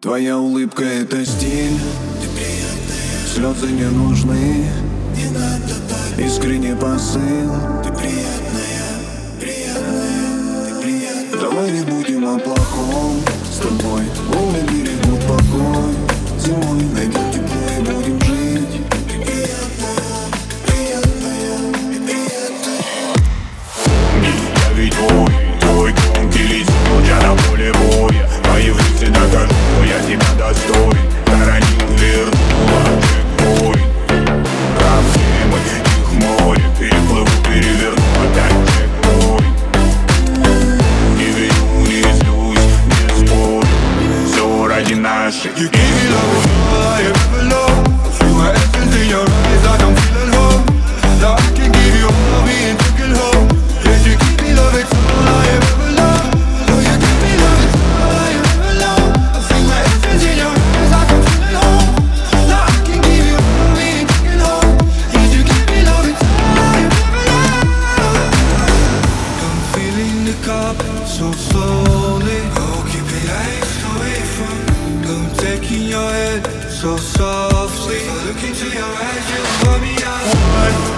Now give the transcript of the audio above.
Твоя улыбка — это стиль. Ты Слезы не нужны Не надо так Искренний посыл. Ты приятная, приятная Ты приятная Давай не будем о плохом. С тобой волны берегут покой. Зимой найдем You can't. taking your head so softly. Look into your eyes, you hold me out.